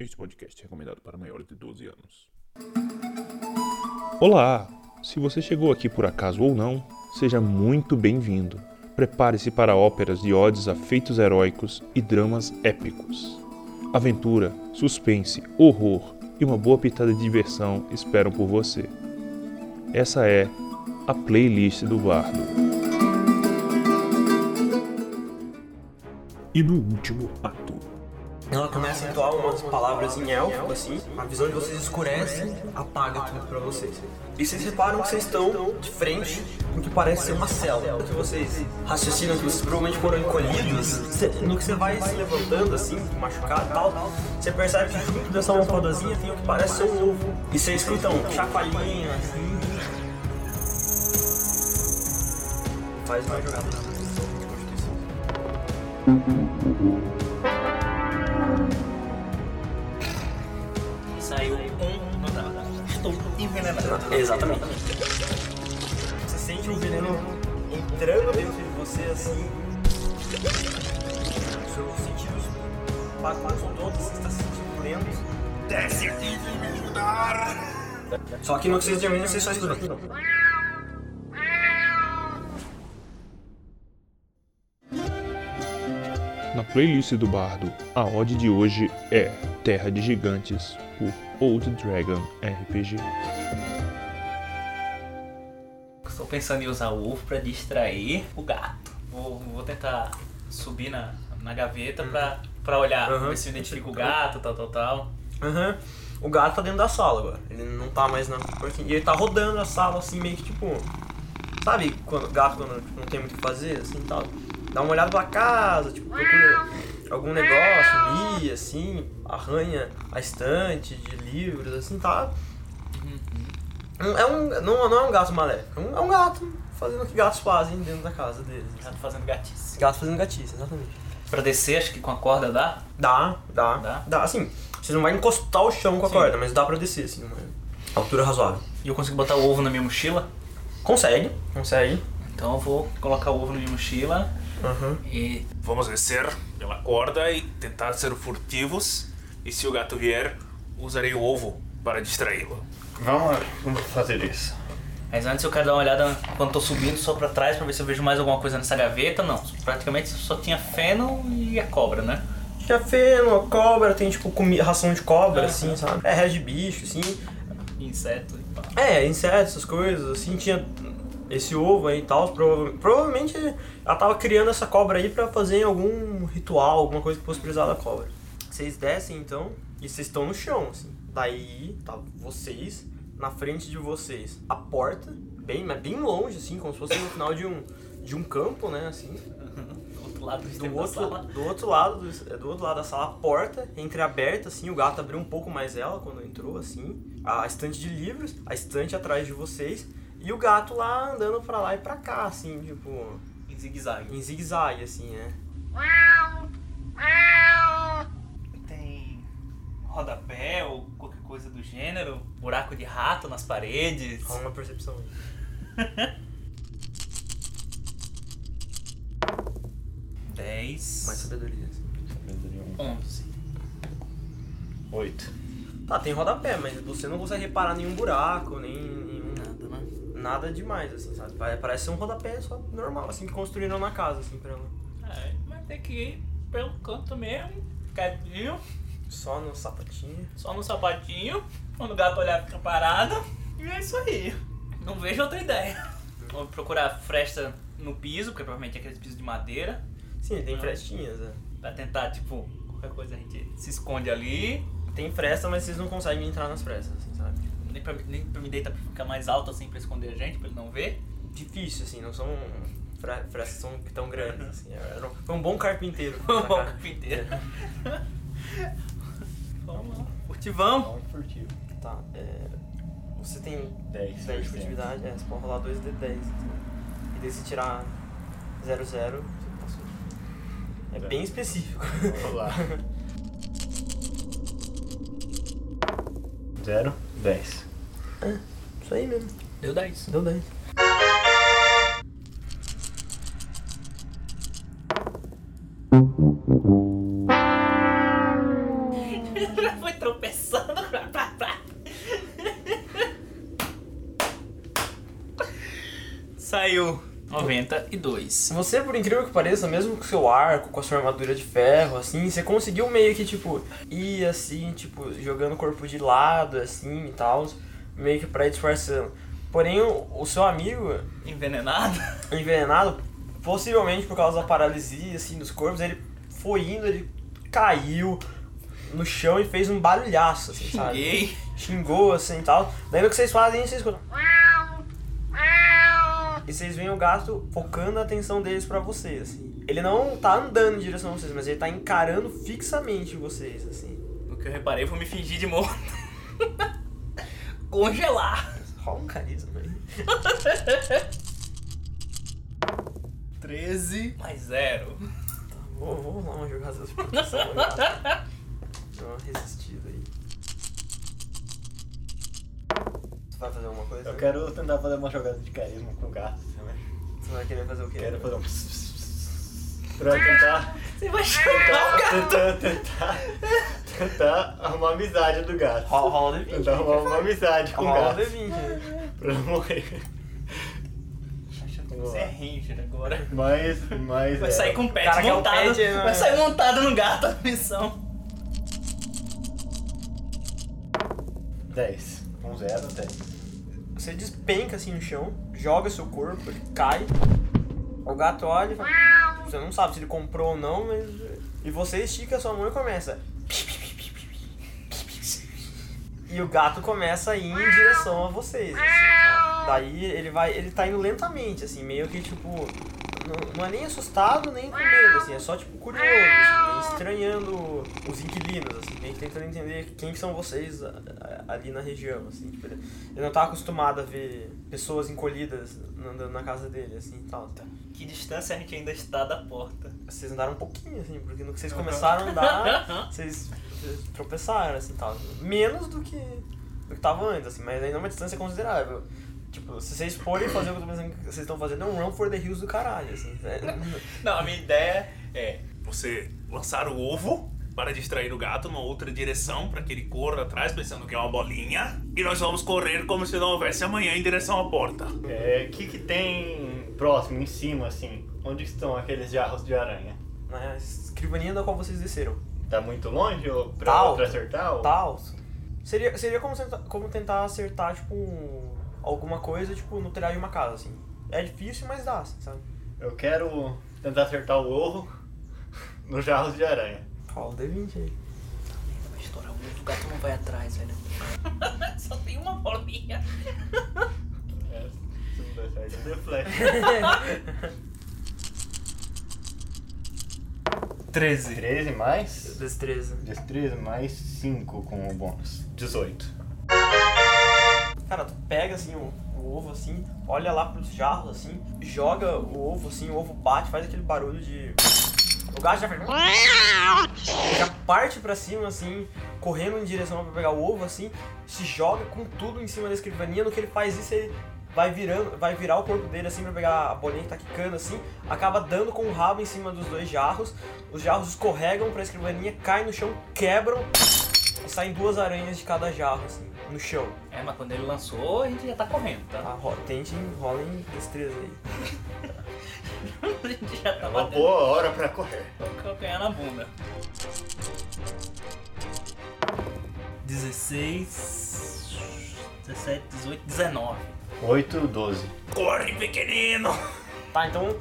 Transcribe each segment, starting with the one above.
Este podcast é recomendado para maiores de 12 anos. Olá! Se você chegou aqui por acaso ou não, seja muito bem-vindo. Prepare-se para óperas de odes a feitos heróicos e dramas épicos. Aventura, suspense, horror e uma boa pitada de diversão esperam por você. Essa é a playlist do Bardo. E no último ato, Ela começa a entoar umas palavras em elfo, assim, a visão de vocês escurece, apaga tudo pra vocês. E vocês reparam que vocês estão de frente com o que parece ser uma cela. Que vocês raciocinam que vocês provavelmente foram encolhidos. No que você vai se levantando, assim, machucado e tal, você percebe que junto dessa almofadazinha tem o que parece ser um ovo. E você escuta um chacoalhinho, assim. Faz uma jogada. Saiu um no dado. Estou envenenado. Exatamente. Você sente um veneno entrando dentro de você assim. Seus sentidos bagunçam todos, você está se sentindo lento. Desce aqui, vem me ajudar! Só que no que vocês terminam, vocês só escutam. Playlist do Bardo, a ode de hoje é Terra de Gigantes, por Old Dragon RPG. Estou pensando em usar o ovo pra distrair o gato. Vou, vou tentar subir na, na gaveta pra, pra olhar, Uhum. ver se eu identifico o gato, tal, tal, tal. Aham. O gato tá dentro da sala agora. Ele não tá mais na. E ele tá rodando a sala assim, meio que tipo. Sabe quando o gato quando tipo, não tem muito o que fazer, assim tal? Dá uma olhada pra casa, tipo, procura algum negócio, mia, assim, arranha a estante de livros, assim, tá? É um, não, não é um gato maléfico, é um, é um gato fazendo o que gatos fazem dentro da casa deles. Gato fazendo gatice. Gato fazendo gatice, exatamente. Pra descer, acho que com a corda dá. Dá, dá, Dá? dá. Assim, você não vai encostar o chão com a Sim. corda, mas dá pra descer, assim, uma altura razoável. E eu consigo botar o ovo na minha mochila. Consegue, consegue. Então eu vou colocar o ovo na minha mochila Uhum. e Vamos descer pela corda e tentar ser furtivos. E se o gato vier, usarei o ovo para distraí-lo. Vamos, vamos fazer isso. Mas antes eu quero dar uma olhada quando tô subindo só pra trás pra ver se eu vejo mais alguma coisa nessa gaveta. Não, praticamente só tinha feno e a cobra, né? Tinha feno, cobra, tem tipo comi- ração de cobra, Aham. assim, sabe? É, resto de bicho, assim. Inseto e pá. É, insetos, essas coisas, assim, tinha esse ovo aí e tal. Prova provavelmente ela tava criando essa cobra aí pra fazer algum ritual, alguma coisa que fosse precisar da cobra. Vocês descem então e vocês estão no chão, assim. Daí tá vocês, na frente de vocês, a porta, bem, mas bem longe, assim, como se fosse no final de um, de um campo, né, assim. Do outro lado do, Do outro, do outro lado do, é, do outro lado da sala, a porta entreaberta, assim, o gato abriu um pouco mais ela quando entrou, assim. A estante de livros, a estante atrás de vocês. E o gato lá andando pra lá e pra cá, assim, tipo, Em zigue-zague. em zigue-zague, assim, né? Tem rodapé ou qualquer coisa do gênero, buraco de rato nas paredes. Rola uma percepção. 10, Mais sabedoria, assim. 11. Oito. Tá, tem rodapé, mas você não consegue reparar nenhum buraco, nem Nada, demais, assim, sabe? Pare- Parece ser um rodapé só normal, assim, que construíram na casa, assim, pra ela. É, vai ter que ir pelo canto mesmo, quietinho, Só no sapatinho. só no sapatinho. Quando o gato olhar, fica parado. E é isso aí. Não vejo outra ideia. Vou procurar fresta no piso, porque provavelmente é aqueles pisos de madeira. Sim, tem Ah. frestinhas, né? Pra tentar, tipo, qualquer coisa a gente se esconde ali. Tem fresta, mas vocês não conseguem entrar nas frestas, assim, sabe? Nem pra, nem pra me deitar pra ficar mais alto assim pra esconder a gente, pra ele não ver. Difícil, assim, não são frestas são tão grandes, assim. Era um- Foi um bom carpinteiro. Pra ao cá. carpinteiro. Vamos lá. Furtivão. Vamos furtivo. Tá, é... Você tem 10. 10 de furtividade, é, você pode rolar 2 de 10. Então. E daí se tirar 0, 0, você passou. É bem específico. Vamos lá. Zero, dez. Isso aí mesmo. Deu 10. Deu 10. Foi tropeçando. Saiu 92. Você, por incrível que pareça, mesmo com o seu arco, com a sua armadura de ferro, assim, você conseguiu meio que, tipo, ir assim, tipo, jogando o corpo de lado, assim e tal, meio que pra ir disfarçando. Porém, o, o seu amigo, Envenenado. envenenado, possivelmente por causa da paralisia, assim, dos corpos, ele foi indo, ele caiu no chão e fez um barulhaço, assim, sabe? Xinguei. xingou assim e tal. Daí no que vocês fazem, vocês escutam. E vocês veem o gato focando a atenção deles pra vocês, assim. Ele não tá andando em direção a vocês, mas ele tá encarando fixamente vocês, assim. O que eu reparei foi me fingir de morto. Congelar. Rola um carisma aí. 13 mais 0. Vou, vou lá uma jogada de proteção. Dá uma resistida aí. Você vai fazer alguma coisa? Eu quero tentar fazer uma jogada de carisma com o gato também. Você vai querer fazer o quê? Quero fazer um. Pra tentar. Você vai chamar o gato. Tentar, tentar, tentar arrumar amizade do gato. Rola, rola o D20. Tentar arrumar uma amizade com o Rola o gato. D20. né? Pra não morrer. Você é ranger agora. Mas, mas. Vai é, sair com pet cara quer o montado. pet, né? Vai sair montado no gato a missão. 10. Com 0, 10. Você despenca assim no chão, joga seu corpo, ele cai. O gato olha e fala. Você não sabe se ele comprou ou não, mas. E você estica a sua mão e começa. E o gato começa a ir em direção a vocês. assim, tá? Daí ele vai. Ele tá indo lentamente, assim, meio que tipo. Não, não é nem assustado nem com medo, assim, é só tipo curioso, assim, estranhando os inquilinos, assim, meio que tentando entender quem que são vocês ali na região, assim, tipo, ele, não tá acostumado a ver pessoas encolhidas andando na casa dele, assim, tal. Que distância a gente ainda está da porta? Vocês andaram um pouquinho, assim, porque no que vocês começaram a andar, vocês, vocês tropeçaram, assim, tal. Menos do que, do que tava antes, assim, mas ainda é uma distância considerável. Tipo, se vocês forem fazer o que eu tô pensando que vocês estão fazendo, é um run for the hills do caralho, assim. É, Não, a minha ideia é. Você lançar o ovo para distrair o gato numa outra direção, para que ele corra atrás pensando que é uma bolinha. E nós vamos correr como se não houvesse amanhã em direção à porta. É, o que, que tem próximo, em cima, assim? Onde estão aqueles jarros de aranha? na escrivaninha da qual vocês desceram. Tá muito longe ou pra, Tá pra acertar? ou- Tá alto. Seria, seria como, como tentar acertar, tipo, um- alguma coisa, tipo, no telhado de uma casa, assim. É difícil, mas dá, assim, sabe? Eu quero tentar acertar o ovo nos jarros de aranha. Rola o D20 aí. Vai estourar o ovo, o gato não vai atrás, velho. Só tem uma bolinha. É, se não der certo, flash. 13. 13 mais. Destreza. Destreza mais 5 com o bônus. 18. Pega assim o, o ovo assim, olha lá pros jarros assim, joga o ovo assim, o ovo bate, faz aquele barulho de. O gato já faz. Já parte pra cima assim, correndo em direção pra pegar o ovo assim, se joga com tudo em cima da escrivaninha. No que ele faz isso, ele vai virando, vai virar o corpo dele assim pra pegar a bolinha que tá quicando assim, acaba dando com o rabo em cima dos dois jarros. Os jarros escorregam pra escrivaninha, caem no chão, quebram saem duas aranhas de cada jarro assim, no chão. É, mas quando ele lançou, a gente já tá correndo, Tá, tá? ro- tente, rolem destreza aí. a gente já tá É uma batendo boa hora pra correr. calcanhar na bunda. 16, 17, 18, 19. 8, 12. Corre, pequenino! Tá, então,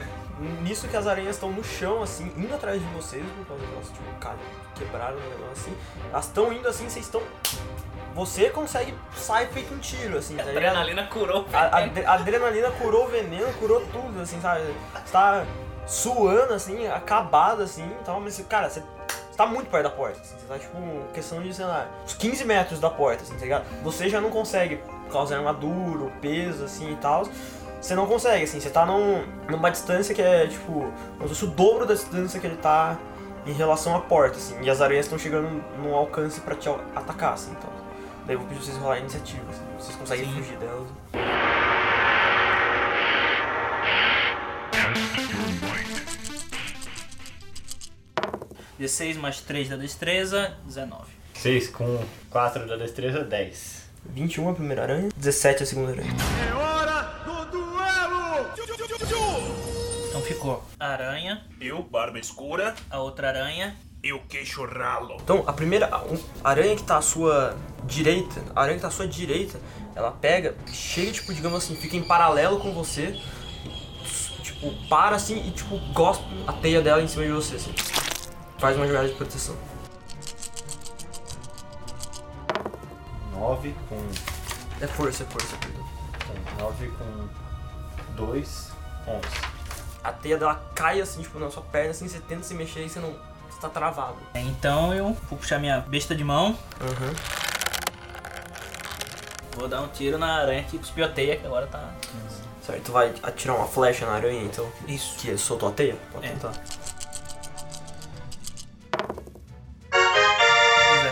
nisso que as aranhas estão no chão, assim, indo atrás de vocês, por causa que elas, tipo, cara, quebraram o negócio assim. Elas estão indo assim, vocês estão. Você consegue sair feito um tiro, assim, A tá ligado? adrenalina curou. A, a adre- a adrenalina curou o veneno, curou tudo, assim, sabe? Você tá suando, assim, acabado, assim, e tal, mas, cara, você, você tá muito perto da porta, assim, você tá, tipo, questão de, sei lá, uns 15 metros da porta, assim, tá ligado? Você já não consegue, por causa da armadura, o peso, assim, e tal, você não consegue, assim, você tá num, numa distância que é, tipo, como se fosse o dobro da distância que ele tá em relação à porta, assim, e as aranhas estão chegando num alcance pra te atacar, assim, então. Daí eu vou pedir pra vocês rolarem iniciativa, assim, vocês conseguem Sim. fugir delas. 16 mais 3 da destreza, 19. 6 com 4 da destreza, 10. 21 a primeira aranha, 17 a segunda aranha. Então ficou a aranha, Eu, barba escura, a outra aranha. e o queixo ralo. Então, a primeira a um- aranha que tá à sua direita, a aranha que tá à sua direita, ela pega, chega, tipo, digamos assim, fica em paralelo com você, e, tipo, para assim e, tipo, gospe a teia dela em cima de você, assim. Faz uma jogada de proteção. 9 com, É força, é força, perdão. com 9 com 2, 11. A teia dela cai assim, tipo, na sua perna, assim, você tenta se mexer e você não. Você tá travado. Então eu vou puxar minha besta de mão, Aham. vou dar um tiro na aranha que cuspiu a teia, que agora tá. Certo, tu vai atirar uma flecha na aranha, então. Isso. Que soltou a teia? Pode É. tentar.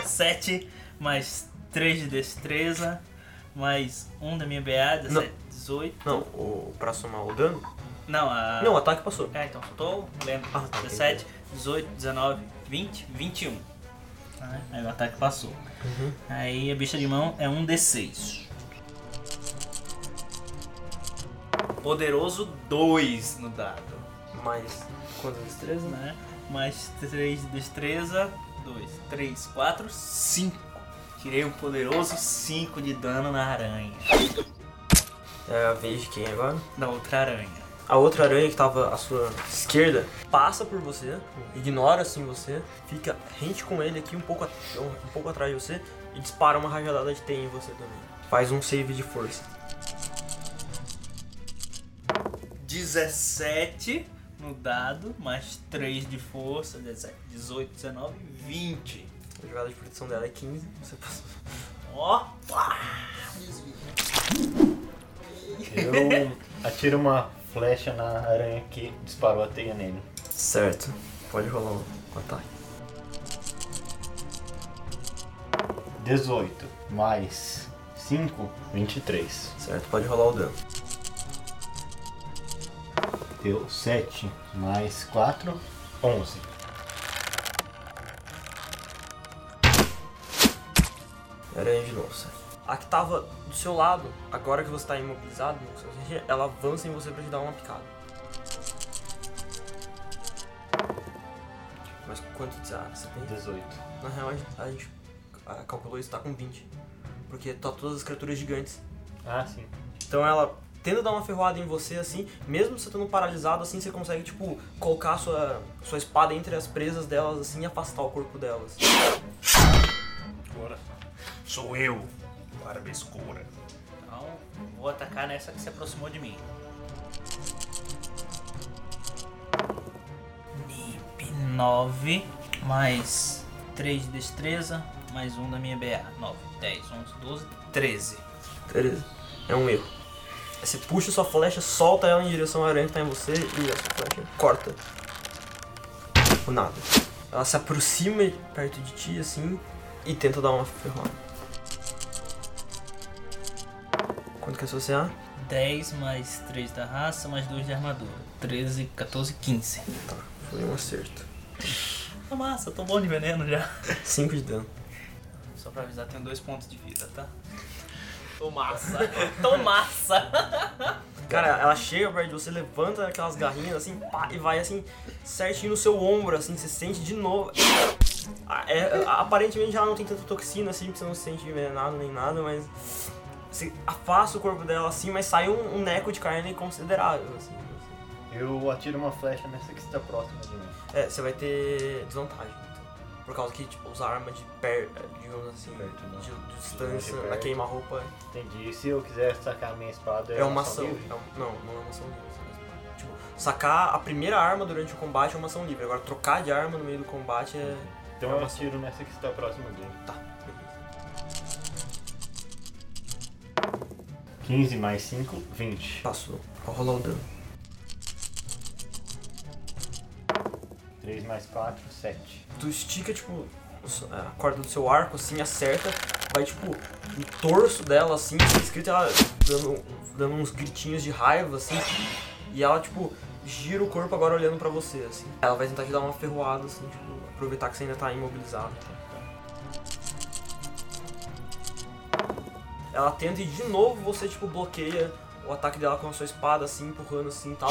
17, mais 3 de destreza, mais 1 da minha BA, 17, 18. Não, o, pra somar o dano? Não, a. Não, o ataque passou. É, então soltou, lembra. Ah, tá, 17, 18, 19, 20, 21. Tá, Aí o ataque passou. Uhum. Aí a bicha de mão é um D6. Poderoso 2 no dado. Mais quantas destrezas? Né? Mais 3 de destreza. 2, 3, 4, 5. Tirei um poderoso 5 de dano na aranha. É a vez de quem agora? Da outra aranha. A outra aranha que tava à sua esquerda passa por você, ignora assim você, fica rente com ele aqui um pouco, um pouco atrás de você e dispara uma rajadada de teia em você também. Faz um save de força. 17 no dado, mais 3 de força, 17, 18, 19, 20. A jogada de proteção dela é 15, você passou. Ó, Eu atiro uma flecha na aranha que disparou a teia nele. Certo, pode rolar um ataque. 18 mais 5, 23. Certo, pode rolar o dano. Deu 7 mais 4, 11. Aranha de novo, certo. A que tava do seu lado, agora que você tá imobilizado, ela avança em você pra te dar uma picada. Mas quanto de ar você tem? 18. Na real, a gente, a gente calculou isso, tá com 20. Porque tá todas as criaturas gigantes. Ah, sim. Então ela tenta dar uma ferroada em você, assim, mesmo você estando paralisado, assim, você consegue, tipo, colocar a sua, sua espada entre as presas delas, assim, e afastar o corpo delas. Agora sou eu, barba escura. Então, vou atacar nessa que se aproximou de mim. Nip 9, mais 3 de destreza, mais 1 da minha BA. 9, 10, 11, 12, 13. Beleza. É um erro. Você puxa sua flecha, solta ela em direção à aranha que tá em você e a sua flecha corta. O nada. Ela se aproxima perto de ti, assim, e tenta dar uma ferroada. Quanto que é CA? 10 mais 3 da raça, mais 2 de armadura. 13, 14, 15. Tá, foi um acerto. Tá massa, tô bom de veneno já. 5 de dano. Só pra avisar, tenho 2 pontos de vida, tá? Tô massa. tô massa. Cara, ela chega perto de você, levanta aquelas garrinhas assim, pá, e vai assim, certinho no seu ombro, assim, você sente de novo. Ah, é, aparentemente ela não tem tanta toxina assim, porque você não se sente envenenado nem nada, mas você afasta o corpo dela assim, mas sai um, um neco de carne considerável, assim. Eu atiro uma flecha nessa que está próxima de mim. É, você vai ter desvantagem, então. Por causa que, tipo, usar arma de per, digamos assim, Perto, né? de, de distância, De na perto. queima-roupa, Entendi. E se eu quiser sacar a minha espada, é uma ação. livre? É um- não, não é uma ação livre. é Tipo, sacar a primeira arma durante o combate é uma ação livre. Agora, trocar de arma no meio do combate é. Então é eu atiro nessa que está próxima dele. Tá, 15 mais 5, 20. Passou. Pode rolar o dano. 3 mais 4, 7. Tu estica, tipo, seu- a corda do seu arco, assim, acerta, vai, tipo, no torso dela, assim, assim, escrito ela dando, dando uns gritinhos de raiva, assim, e ela, tipo, gira o corpo agora olhando pra você, assim. Ela vai tentar te dar uma ferroada, assim, tipo, aproveitar que você ainda tá imobilizado. Ela tenta e de novo você, tipo, bloqueia o ataque dela com a sua espada, assim, empurrando assim e tal.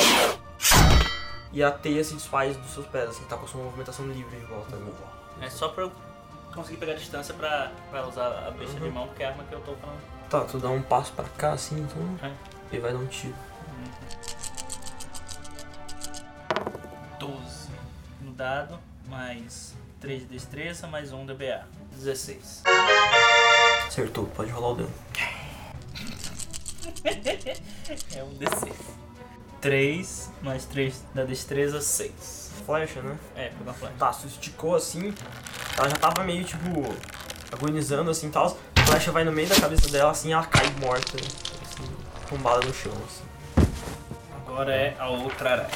E a teia se desfaz dos seus pés, assim, tá com a sua movimentação livre de volta. É só pra eu conseguir pegar a distância pra, pra usar a besta de mão, porque é a arma que eu tô falando. Tá, tu dá um passo pra cá, assim, então. É. E vai dar um tiro. 12 no dado, mais 3 de destreza, mais 1 de BA. 16. Acertou, pode rolar o dano. É um D6. 3 mais 3 da destreza, 6. Flecha, né? É, pegou uma flecha. Tá, tu esticou assim, ela já tava meio tipo agonizando assim e tal. A flecha vai no meio da cabeça dela assim ela cai morta, assim, tombada no chão, assim. Agora é a outra aranha.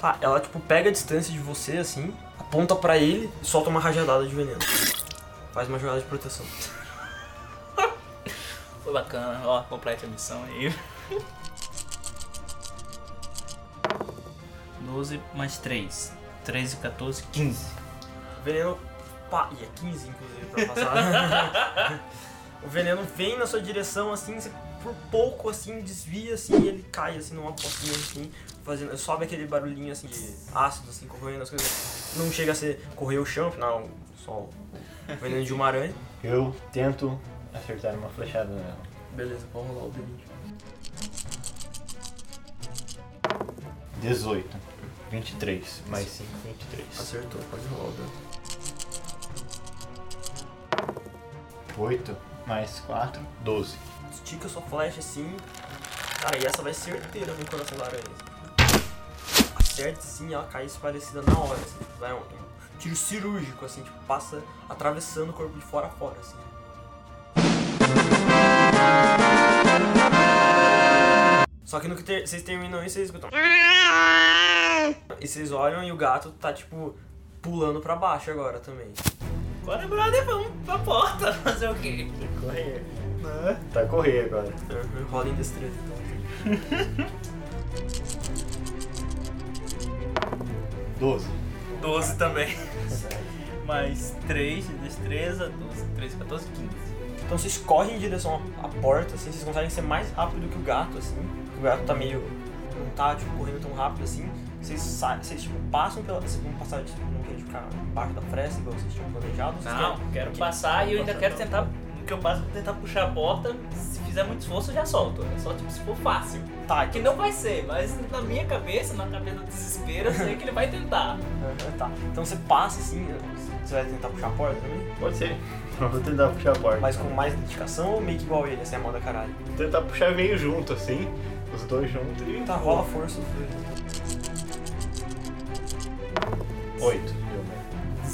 Tá, ela tipo pega a distância de você assim, aponta pra ele e solta uma rajadada de veneno. Faz uma jogada de proteção. Foi bacana, ó, complete a missão aí. 12 mais 3. 13, 14, 15. O veneno. Pá, e é 15 inclusive pra passar. o veneno vem na sua direção assim, você por pouco assim desvia assim e ele cai assim numa pocinha assim, fazendo. Sobe aquele barulhinho assim de ácido assim, corroendo as coisas. Não chega a ser correr o chão, afinal, só o veneno de uma aranha. Eu tento acertar uma flechada nela. Beleza, vamos rolar o D20. 18. 23. Mais 5, 23. Acertou, pode rolar o dano. 8 mais 4, 12. Estica sua flecha assim. Cara, e essa vai certeira no coração da aranha. Acerta sim, ela cai esparecida na hora, assim. Vai um, um tiro cirúrgico, assim, tipo, passa atravessando o corpo de fora a fora, assim. Só que no que ter- vocês terminam isso, vocês escutam. E vocês olham e o gato tá, tipo, pulando pra baixo agora também. Agora, brother, vamos pra porta fazer o quê? Correr. Tá correr agora. Uhum, rola em destreza. então. 12. 12 também. Mais 3 de destreza, 12, 13, 14, 15. Então vocês correm em direção à porta, assim, vocês conseguem ser mais rápido que o gato, assim. O gato tá meio. não tá tipo, correndo tão rápido assim. Vocês saem, vocês tipo, passam pela. Vocês vão passar, tipo, não querem ficar embaixo da fresta, igual vocês tinham planejado. Vocês Não, querem- quero que- passar e eu ainda quero tentar. No que eu passo, vou tentar puxar a porta. Se fizer muito esforço, eu já solto. É só tipo se for fácil. Tá, Que não vai ser, mas na minha cabeça, na cabeça do desespero, eu sei que ele vai tentar. Tá. Então você passa assim, você vai tentar puxar a porta também? Pode ser. Vou tentar puxar a porta. Mas com mais dedicação ou meio que igual ele, assim, a moda caralho? Vou tentar puxar meio junto, assim. Os dois juntos e. Tá, rola força. 8.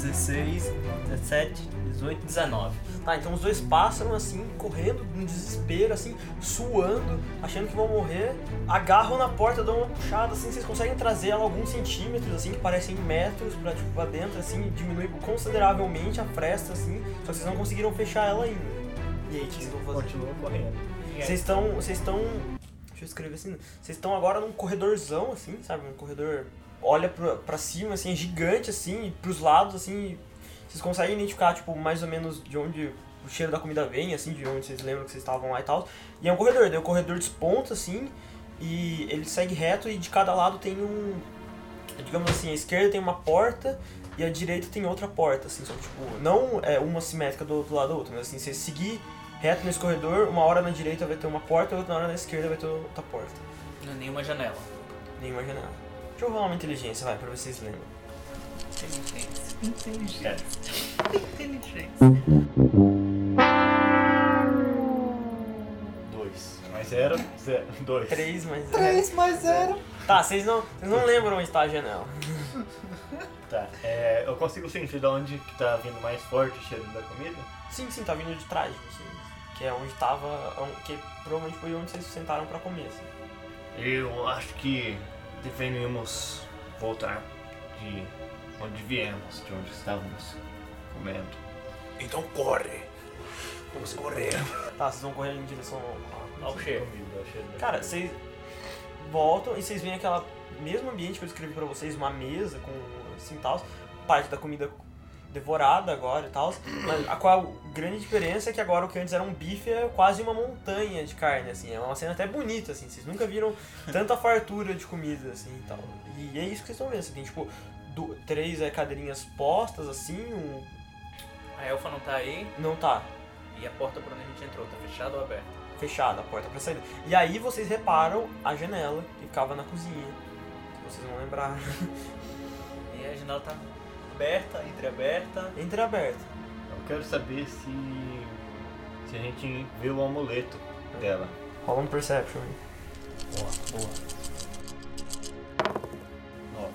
Deu mesmo. 16, 17, 18, 19. Tá, então os dois passam assim, correndo, num desespero, assim, suando, achando que vão morrer, agarram na porta, dão uma puxada, assim, vocês conseguem trazer ela alguns centímetros, assim, que parecem metros pra, tipo, pra dentro, assim, diminui consideravelmente a fresta, assim, só que vocês não conseguiram fechar ela ainda. E aí, o que vocês vão fazer? Continua correndo. Vocês estão. Vocês estão. Deixa eu escrever assim. Vocês estão agora num corredorzão, assim, sabe? Um corredor. Olha pra, pra cima, assim, é gigante, assim, e pros lados, assim. Vocês conseguem identificar, tipo, mais ou menos de onde o cheiro da comida vem, assim, de onde vocês lembram que vocês estavam lá e tal. E é um corredor, daí o corredor desponta, assim, e ele segue reto e de cada lado tem um. Digamos assim, a esquerda tem uma porta e a direita tem outra porta, assim, só tipo, não é uma simétrica do outro lado da outra, mas assim, você seguir reto nesse corredor, uma hora na direita vai ter uma porta, outra hora na esquerda vai ter outra porta. Não é nenhuma janela. Nenhuma janela. Deixa eu rolar uma inteligência, vai, pra vocês lembram. Inteligência. Inteligência. Inteligência. 2. Mais 0, 0. 2. 3 mais 0. 3 mais 0. Tá, vocês não, vocês não lembram onde tá a janela. Tá. É, eu consigo sentir de onde que tá vindo mais forte o cheiro da comida? Sim, sim, tá vindo de trás de vocês. Que é onde tava. Que provavelmente foi onde vocês sentaram pra comer, assim. Eu acho que deveríamos voltar de onde viemos, de onde estávamos comendo. Então corre. Vamos correr. Tá, vocês vão correr em direção ao. Ao cheiro. Comida, ao cheiro da Cara, vocês voltam e vocês veem aquela mesmo ambiente que eu descrevi pra vocês, uma mesa com assim tal, parte da comida devorada agora e tal. Mas a qual grande diferença é que agora o que antes era um bife é quase uma montanha de carne, assim. É uma cena até bonita, assim. Vocês nunca viram tanta fartura de comida, assim e tal. E é isso que vocês estão vendo. Você tem, tipo, du- três é, cadeirinhas postas, assim, um. A elfa não tá aí Não tá. e a porta por onde a gente entrou tá fechada ou aberta? Fechada a porta pra saída. E aí vocês reparam a janela que ficava na cozinha. Vocês vão lembrar. E a janela tá aberta, entreaberta. Entreaberta. Eu quero saber se. se a gente viu o amuleto dela. Rola um perception aí. Boa, boa. Nove.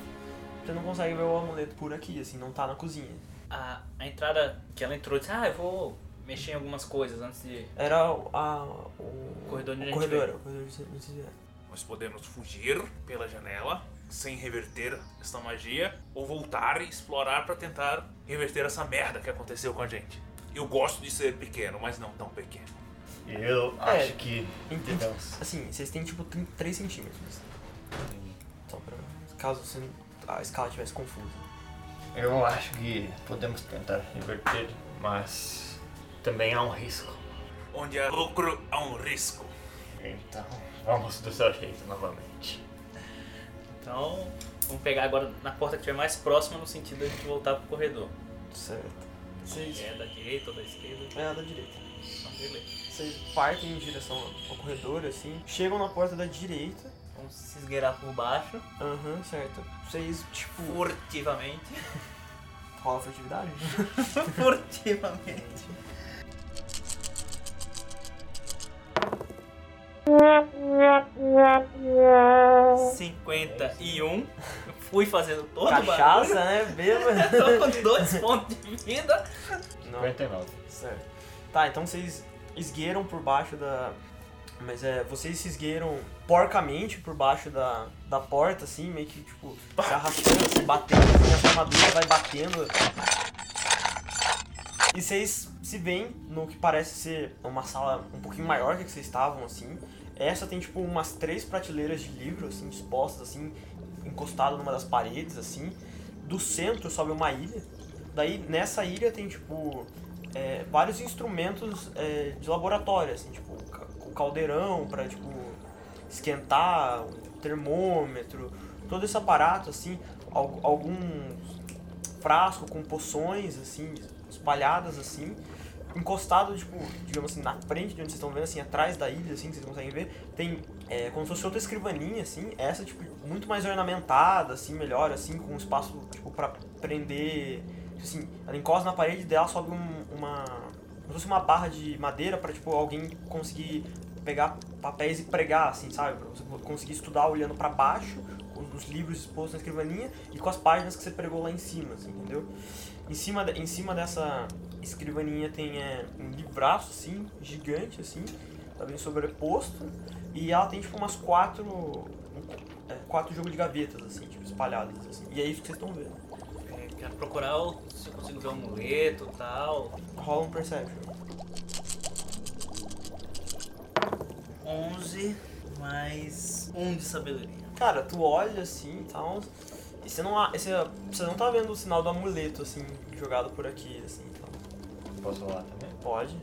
Você não consegue ver o amuleto por aqui, assim, não tá na cozinha. A, a entrada que ela entrou disse, ah, eu vou mexer em algumas coisas antes de. Era o- a, o Corredor onde a o gente corredor, veio. o corredor de onde vocês vieram. Nós podemos fugir pela janela sem reverter esta magia ou voltar e explorar pra tentar reverter essa merda que aconteceu com a gente. Eu gosto de ser pequeno, mas não tão pequeno. Eu É, acho que entendi. Assim, vocês têm tipo 3 centímetros. Só pra. Caso você, a escala estivesse confusa. Eu acho que podemos tentar reverter, mas também há um risco. Onde há lucro, há um risco. Então, vamos do seu jeito novamente. Então, vamos pegar agora na porta que estiver mais próxima no sentido de a gente voltar pro corredor. Certo. Vocês. É da direita ou da esquerda? É a da direita. Então, beleza. Vocês partem em direção ao corredor, assim. Chegam na porta da direita. Vamos se esgueirar por baixo, Aham, certo. Vocês, tipo. furtivamente. Rola furtividade? furtivamente. Cinquenta e um. Fui fazendo todo o Cachaça, barulho. né? Bêbado. Tô com dois pontos de vida. Não. 59. Certo. Tá, então vocês esgueiram por baixo da. Mas é, vocês se esgueiram porcamente por baixo da, da porta, assim, meio que, tipo, se arrastando, se batendo, assim, essa armadura vai batendo. E vocês se veem no que parece ser uma sala um pouquinho maior que a que vocês estavam, assim. Essa tem, tipo, umas três prateleiras de livro, assim, dispostas, assim, encostado numa das paredes, assim. Do centro sobe uma ilha. Daí, nessa ilha tem, tipo, é, vários instrumentos é, de laboratório, assim, tipo, o caldeirão pra, tipo, esquentar, o termômetro, todo esse aparato, assim, al- alguns frascos com poções, assim, espalhadas, assim, encostado, tipo, digamos assim, na frente de onde vocês estão vendo, assim, atrás da ilha, assim, que vocês conseguem ver, tem é, como se fosse outra escrivaninha, assim, essa, tipo, muito mais ornamentada, assim, melhor, assim, com espaço, tipo, pra prender, assim, ela encosta na parede dela, sobe um- uma, como se fosse uma barra de madeira pra, tipo, alguém conseguir pegar papéis e pregar, assim, sabe? Pra você conseguir estudar olhando pra baixo, os livros expostos na escrivaninha e com as páginas que você pregou lá em cima, assim, entendeu? Em cima, de- em cima dessa escrivaninha tem é, um livraço, assim, gigante, assim, tá bem sobreposto, e ela tem, tipo, umas quatro, é, quatro jogos de gavetas, assim, tipo, espalhadas, assim. E é isso que vocês estão vendo. É, quero procurar o, se eu consigo ver o amuleto e tal. Rola um Perception. 11 mais 1 de sabedoria. Cara, tu olha assim e tal, e você não, você, você não tá vendo o sinal do amuleto, assim, jogado por aqui, assim, e tal. Posso rolar também? Pode.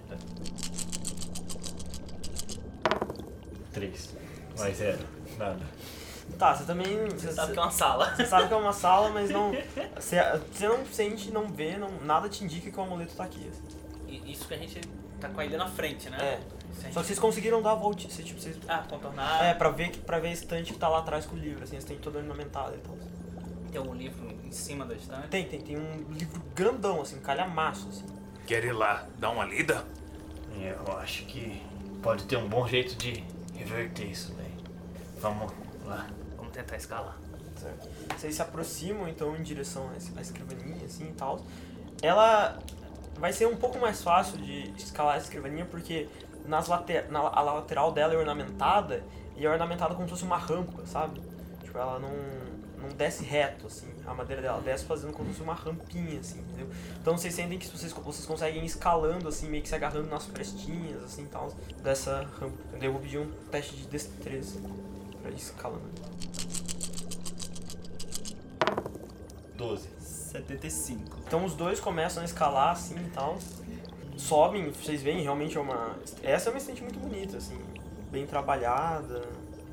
Três. Mais zero. Nada. Tá, você também. Você sabe que é uma sala. Você sabe que é uma sala, mas não. Você, você não sente, não vê, não, nada te indica que o amuleto tá aqui. assim. Isso que a gente tá com a ilha na frente, né? É. A gente- Só que vocês conseguiram dar a volta. Você, tipo, vocês, Ah, contornar. é, pra ver, que- pra ver a estante que tá lá atrás com o livro, assim, a estante toda ornamentada e tal. Tem um livro em cima da estante. Tem, tem, tem um livro grandão, assim, um calhamaço, assim. Quer ir lá dar uma lida? Eu acho que pode ter um bom jeito de reverter isso daí. Vamos lá. Vamos tentar escalar. Certo. Vocês se aproximam então em direção à es- à escrivaninha assim e tal. Ela vai ser um pouco mais fácil de escalar essa escrivaninha porque nas later, na a lateral dela é ornamentada e é ornamentada como se fosse uma rampa, sabe? Tipo, ela não, não desce reto, assim. A madeira dela desce fazendo como se fosse uma rampinha, assim, entendeu? Então vocês sentem que vocês, vocês conseguem ir escalando, assim, meio que se agarrando nas frestinhas, assim, e tal, dessa rampa. Eu vou pedir um teste de destreza pra ir escalando. Doze. 75. Então os dois começam a escalar assim e tal. Sobem, vocês veem, realmente é uma. Essa é uma estante muito bonita, assim, bem trabalhada.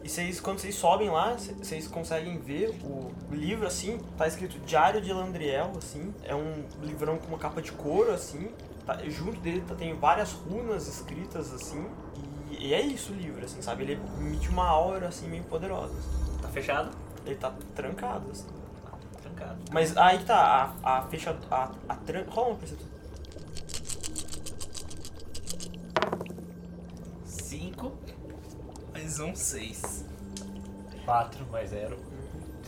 E vocês, quando vocês sobem lá, vocês conseguem ver o livro assim, tá escrito Diário de Landriel, assim. É um livrão com uma capa de couro, assim. Tá- junto dele tá- tem várias runas escritas assim. E, e é isso o livro, assim, sabe? Ele emite uma aura assim meio poderosa. assim. Tá fechado? Ele tá trancado, assim. Trancado. Mas aí tá, a, a fecha. A, a tran... Rola uma percepção. 5 mais um, 6. 4 mais 0.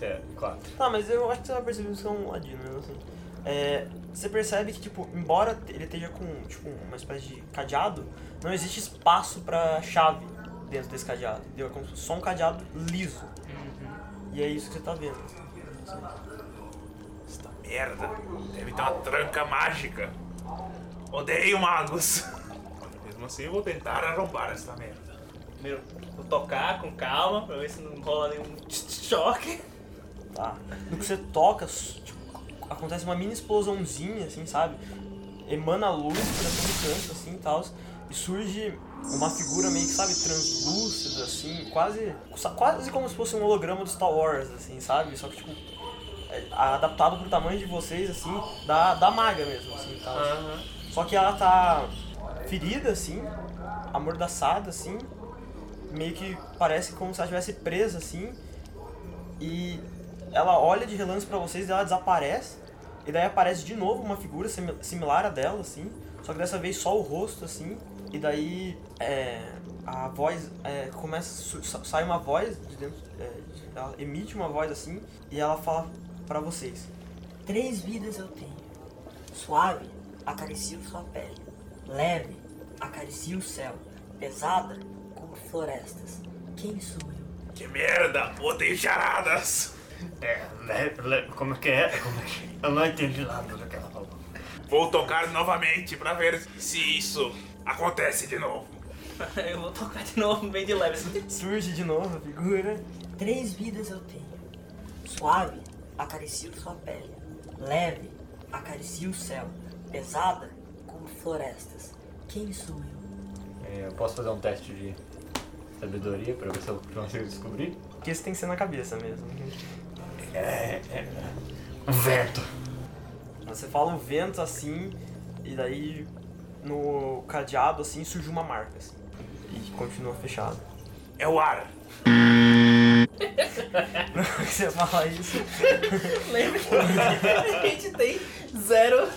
É, 4. Tá, mas eu acho que você vai perceber que são ladino mesmo assim. É, você percebe que, tipo, embora ele esteja com, tipo, uma espécie de cadeado, não existe espaço pra chave dentro desse cadeado. Entendeu? É como só um cadeado liso. E é isso que você tá vendo. Esta merda deve ter uma tranca mágica. Odeio magos. Mesmo assim, eu vou tentar arrombar esta merda. Primeiro, vou tocar com calma pra ver se não rola nenhum choque. Tá? No que você toca, tipo, acontece uma mini explosãozinha, assim, sabe? Emana luz pra todo canto, assim, e tal. E surge uma figura meio que, sabe, translúcida, assim, quase, quase como se fosse um holograma do Star Wars, assim, sabe? Só que, tipo, é adaptado pro tamanho de vocês, assim, da, da maga mesmo, assim, e tal. Só que ela tá ferida, assim, amordaçada, assim, meio que parece como se ela estivesse presa, assim, e ela olha de relance pra vocês e ela desaparece. E daí aparece de novo uma figura simi- similar a dela, assim. Só que dessa vez só o rosto, assim. E daí é, a voz é, começa. sai uma voz de dentro. é, ela emite uma voz assim. E ela fala pra vocês. Três vidas eu tenho. Suave, acaricio sua pele. Leve, acaricio o céu. Pesada, florestas. Quem sou eu? Que merda! Odeio charadas! É, le, le, como é que é? Como é que Eu não entendi nada do que ela falou. Vou tocar novamente pra ver se isso acontece de novo. Eu vou tocar de novo, bem de leve. Surge de novo a figura. Três vidas eu tenho. Suave, acaricio sua pele. Leve, acaricio o céu. Pesada, como florestas. Quem sou eu? É, eu posso fazer um teste de sabedoria pra ver se eu consigo descobrir? Porque isso tem que ser na cabeça mesmo. É, é. Um vento. Você fala o vento assim. E daí no cadeado assim surge uma marca. Assim, e continua fechado. É o ar. Você fala isso. Lembra que a gente tem zero,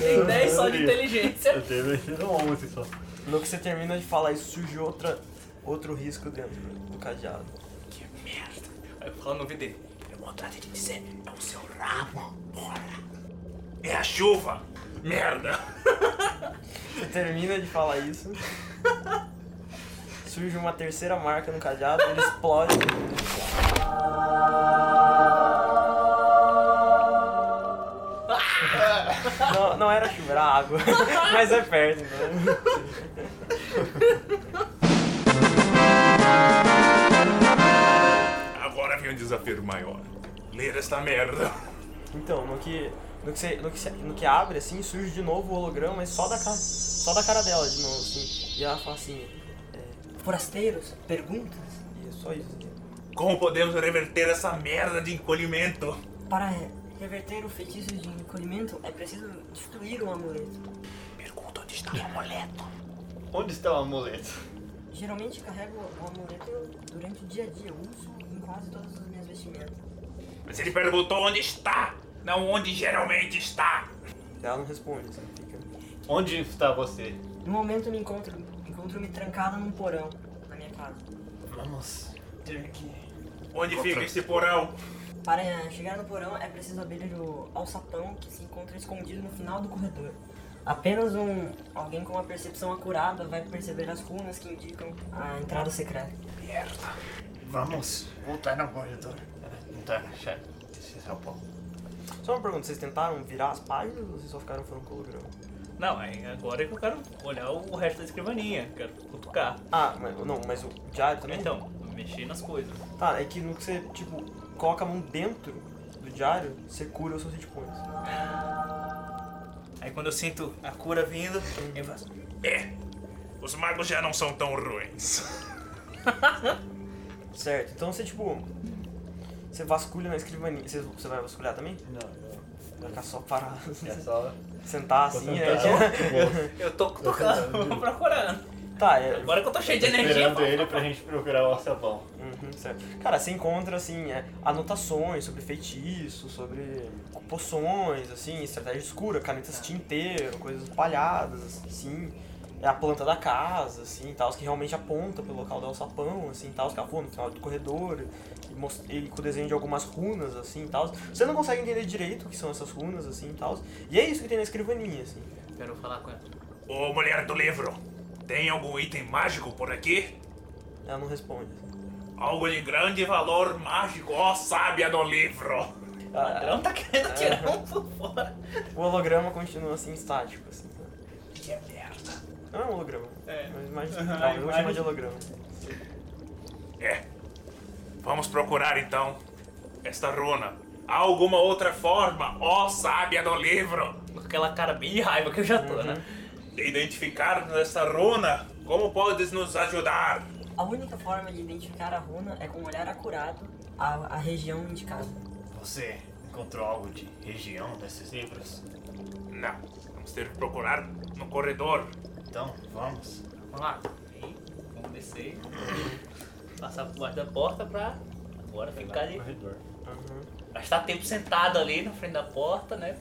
tem 10 só de inteligência. Eu tenho um 11 só. No que você termina de falar isso, surge outra, outro risco dentro do cadeado. Aí eu falo no ouvido dele. Tenho vontade de dizer, é o seu rabo, porra. É a chuva. Merda. Você termina de falar isso. Surge uma terceira marca no cadeado, ele explode. Não, não era chuva, era água. Mas é perto, então. Desafio maior. Ler esta merda. Então, no que, no que, você, no que, você- no que abre, assim, surge de novo o holograma, mas só da, cara, só da cara dela de novo, assim. E ela fala assim, Forasteiros, perguntas? e é só isso. assim. Como podemos reverter essa merda de encolhimento? Para reverter o feitiço de encolhimento é preciso destruir o amuleto. Pergunta onde está o amuleto. Onde está o amuleto? Geralmente carrego o amuleto durante o dia a dia, eu uso em quase todas as minhas Mas ele perguntou onde está, não onde geralmente está. Ela não responde, assim, fica. Onde está você? No momento eu me encontro, encontro-me trancada num porão na minha casa. Vamos ter que. Onde fica esse porão? Para chegar no porão é preciso abrir o alçapão que se encontra escondido no final do corredor. Apenas um alguém com uma percepção acurada vai perceber as runas que indicam a entrada secreta. Vamos voltar no corredor. Não tá, chefe. Esse é. Só uma pergunta, vocês tentaram virar as páginas ou vocês só ficaram falando com o holograma? Não, agora é que eu quero olhar o resto da escrivaninha, quero cutucar. Ah, mas, não, mas o diário também? Então, mexer nas coisas. Tá, é que no que você, tipo, coloca a mão dentro do diário, você cura os seus hit points. Aí quando eu sinto a cura vindo, eu faço. É. Os magos já não são tão ruins. Certo, então você tipo. Você vasculha na escrivaninha. Você, você vai vasculhar também? Não, Vai ficar só parado. não. É só. Sentar assim, né? sentado. Eu tô tocando, procurando. Tá, é. Agora que eu tô cheio de energia. Esperando ele pra gente procurar o alçapão. Uhum, certo. Cara, você encontra, assim, é, anotações sobre feitiços, sobre poções, assim, estratégia escura, canetas tinteiro, coisas espalhadas, assim. É a planta da casa, assim, tal, que realmente aponta pelo local do alçapão, assim, tal, que ela no final do corredor, e, e com o desenho de algumas runas, assim, tal. Você não consegue entender direito o que são essas runas, assim, tal. E é isso que tem na escrivaninha, assim. Quero falar com ela. Ô, mulher do livro, tem algum item mágico por aqui? Ela não responde. Algo de grande valor mágico, ó sábia do livro. O ladrão tá querendo tirar um por fora. O holograma continua, assim, estático, assim. tá? Que merda. Não é um holograma. É. Mas Aham, tá, eu vou chamar de holograma. É. Vamos procurar então esta runa. Há alguma outra forma, ó sábia do livro, Com aquela cara bem de raiva que eu já tô, né? de identificar esta runa? Como podes nos ajudar? A única forma de identificar a runa é com um olhar acurado à, à região indicada. Você encontrou algo de região nesses livros? Não. Vamos ter que procurar no corredor. Então, vamos. Vamos lá. Aí, vamos descer. Passar por baixo da porta pra agora ficar ali. Corredor. Gastar tempo sentado ali na frente da porta, né?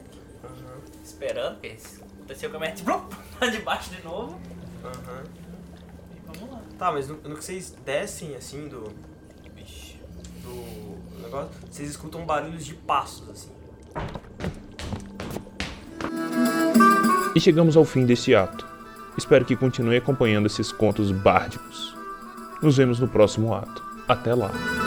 Esperando, porque aconteceu que eu meti blum, pra debaixo de novo. Aham. E vamos lá. Tá, mas no, no que vocês descem, assim, do... Vixe. Do negócio, vocês escutam barulhos de passos, assim. E chegamos ao fim desse ato. Espero que continue acompanhando esses contos bárdicos. Nos vemos no próximo ato. Até lá!